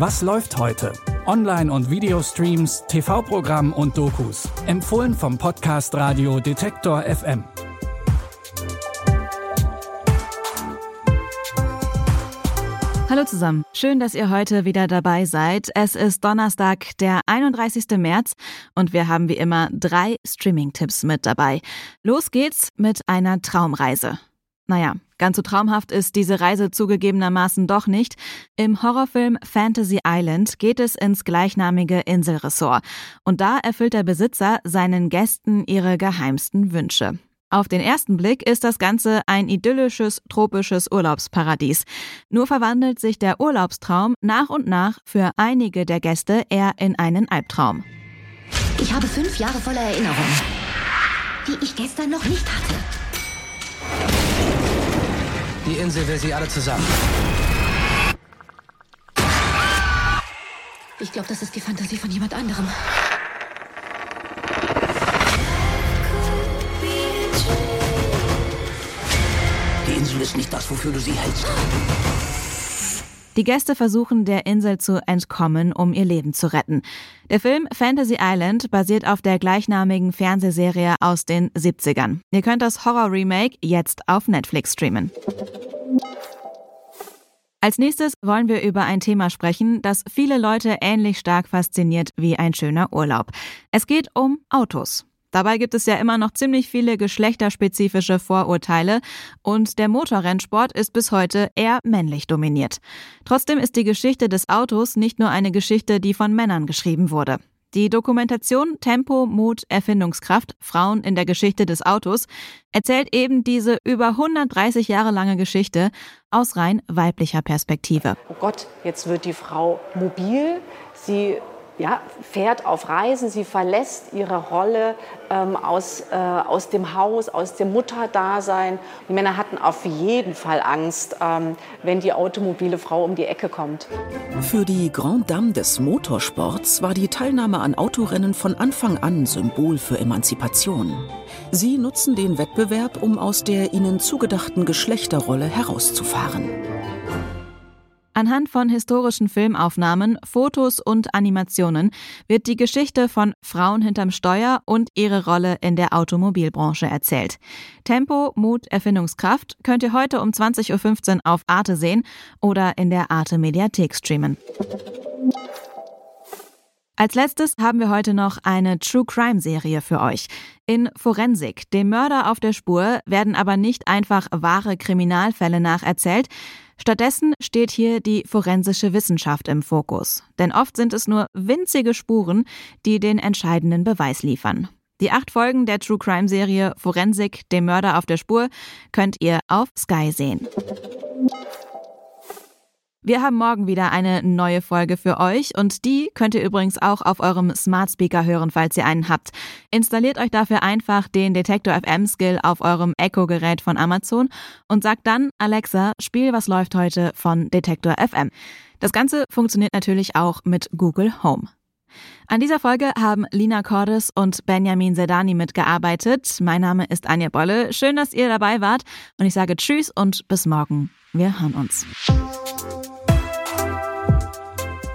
Was läuft heute? Online- und Videostreams, TV-Programm und Dokus. Empfohlen vom Podcast Radio Detektor FM. Hallo zusammen. Schön, dass ihr heute wieder dabei seid. Es ist Donnerstag, der 31. März und wir haben wie immer drei Streaming-Tipps mit dabei. Los geht's mit einer Traumreise. Naja, ganz so traumhaft ist diese Reise zugegebenermaßen doch nicht. Im Horrorfilm Fantasy Island geht es ins gleichnamige Inselressort. Und da erfüllt der Besitzer seinen Gästen ihre geheimsten Wünsche. Auf den ersten Blick ist das Ganze ein idyllisches, tropisches Urlaubsparadies. Nur verwandelt sich der Urlaubstraum nach und nach für einige der Gäste eher in einen Albtraum. Ich habe fünf Jahre voller Erinnerungen, die ich gestern noch nicht hatte. Die Insel will sie alle zusammen. Ich glaube, das ist die Fantasie von jemand anderem. Die Insel ist nicht das, wofür du sie hältst. Die Gäste versuchen der Insel zu entkommen, um ihr Leben zu retten. Der Film Fantasy Island basiert auf der gleichnamigen Fernsehserie aus den 70ern. Ihr könnt das Horror-Remake jetzt auf Netflix streamen. Als nächstes wollen wir über ein Thema sprechen, das viele Leute ähnlich stark fasziniert wie ein schöner Urlaub. Es geht um Autos. Dabei gibt es ja immer noch ziemlich viele geschlechterspezifische Vorurteile und der Motorrennsport ist bis heute eher männlich dominiert. Trotzdem ist die Geschichte des Autos nicht nur eine Geschichte, die von Männern geschrieben wurde. Die Dokumentation Tempo, Mut, Erfindungskraft Frauen in der Geschichte des Autos erzählt eben diese über 130 Jahre lange Geschichte aus rein weiblicher Perspektive. Oh Gott, jetzt wird die Frau mobil, sie ja, fährt auf Reisen, sie verlässt ihre Rolle ähm, aus, äh, aus dem Haus, aus dem Mutterdasein. Die Männer hatten auf jeden Fall Angst, ähm, wenn die automobile Frau um die Ecke kommt. Für die Grand Dame des Motorsports war die Teilnahme an Autorennen von Anfang an Symbol für Emanzipation. Sie nutzen den Wettbewerb, um aus der ihnen zugedachten Geschlechterrolle herauszufahren. Anhand von historischen Filmaufnahmen, Fotos und Animationen wird die Geschichte von Frauen hinterm Steuer und ihre Rolle in der Automobilbranche erzählt. Tempo, Mut, Erfindungskraft könnt ihr heute um 20.15 Uhr auf Arte sehen oder in der Arte Mediathek streamen. Als letztes haben wir heute noch eine True Crime Serie für euch. In Forensik, dem Mörder auf der Spur, werden aber nicht einfach wahre Kriminalfälle nacherzählt. Stattdessen steht hier die forensische Wissenschaft im Fokus. Denn oft sind es nur winzige Spuren, die den entscheidenden Beweis liefern. Die acht Folgen der True Crime Serie Forensik, dem Mörder auf der Spur, könnt ihr auf Sky sehen. Wir haben morgen wieder eine neue Folge für euch und die könnt ihr übrigens auch auf eurem Smart Speaker hören, falls ihr einen habt. Installiert euch dafür einfach den Detektor FM Skill auf eurem Echo Gerät von Amazon und sagt dann Alexa, spiel was läuft heute von Detektor FM. Das Ganze funktioniert natürlich auch mit Google Home. An dieser Folge haben Lina Cordes und Benjamin Sedani mitgearbeitet. Mein Name ist Anja Bolle. Schön, dass ihr dabei wart und ich sage Tschüss und bis morgen. Wir hören uns.